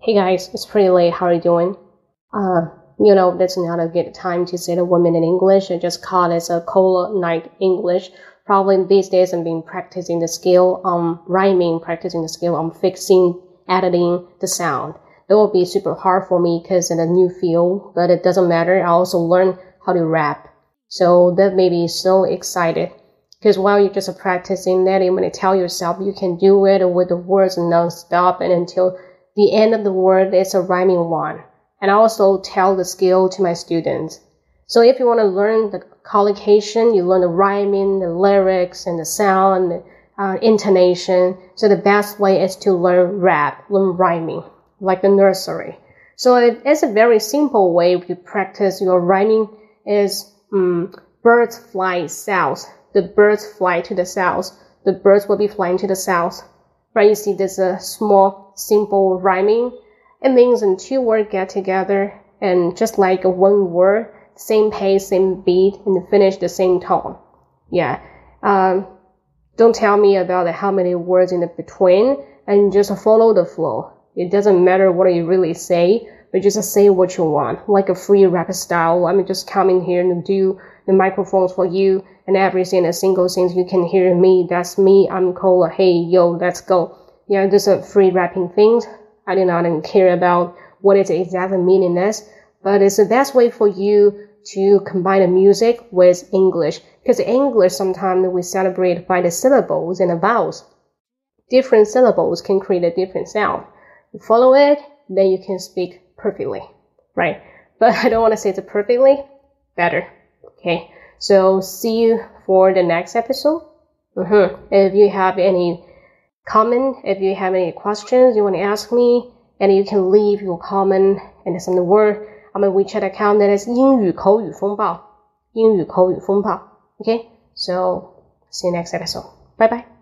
Hey guys, it's pretty late. How are you doing? Uh, you know, that's not a good time to say the woman in English. I just call it a cold night English. Probably these days I've been practicing the skill on rhyming, practicing the skill on fixing, editing the sound. That will be super hard for me because in a new field, but it doesn't matter. I also learn how to rap. So that made me so excited. Because while you're just practicing that, you're going to tell yourself you can do it with the words non-stop and until the end of the word is a rhyming one. And I also tell the skill to my students. So if you want to learn the collocation, you learn the rhyming, the lyrics, and the sound, and uh, intonation. So the best way is to learn rap, learn rhyming, like the nursery. So it is a very simple way to practice your rhyming is um, birds fly south. The birds fly to the south. The birds will be flying to the south. Right? You see, there's a small simple rhyming. It means when two words get together and just like one word, same pace, same beat, and finish the same tone. Yeah. Um, don't tell me about how many words in the between and just follow the flow. It doesn't matter what you really say, but just say what you want, like a free rap style. I'm just coming here and do the microphones for you and everything, a single thing you can hear me. That's me. I'm Cola. Hey, yo, let's go yeah, this a free rapping thing. I do not even care about what its exact meaning is, but it's the best way for you to combine the music with English. Because English sometimes we celebrate by the syllables and the vowels. Different syllables can create a different sound. You follow it, then you can speak perfectly, right? But I don't want to say it perfectly, better. Okay. So see you for the next episode. Mm-hmm. If you have any comment if you have any questions you want to ask me, and you can leave your comment and send the word on my WeChat account that is 英语口语风暴，英语口语风暴。Okay, so see you next episode. Bye bye.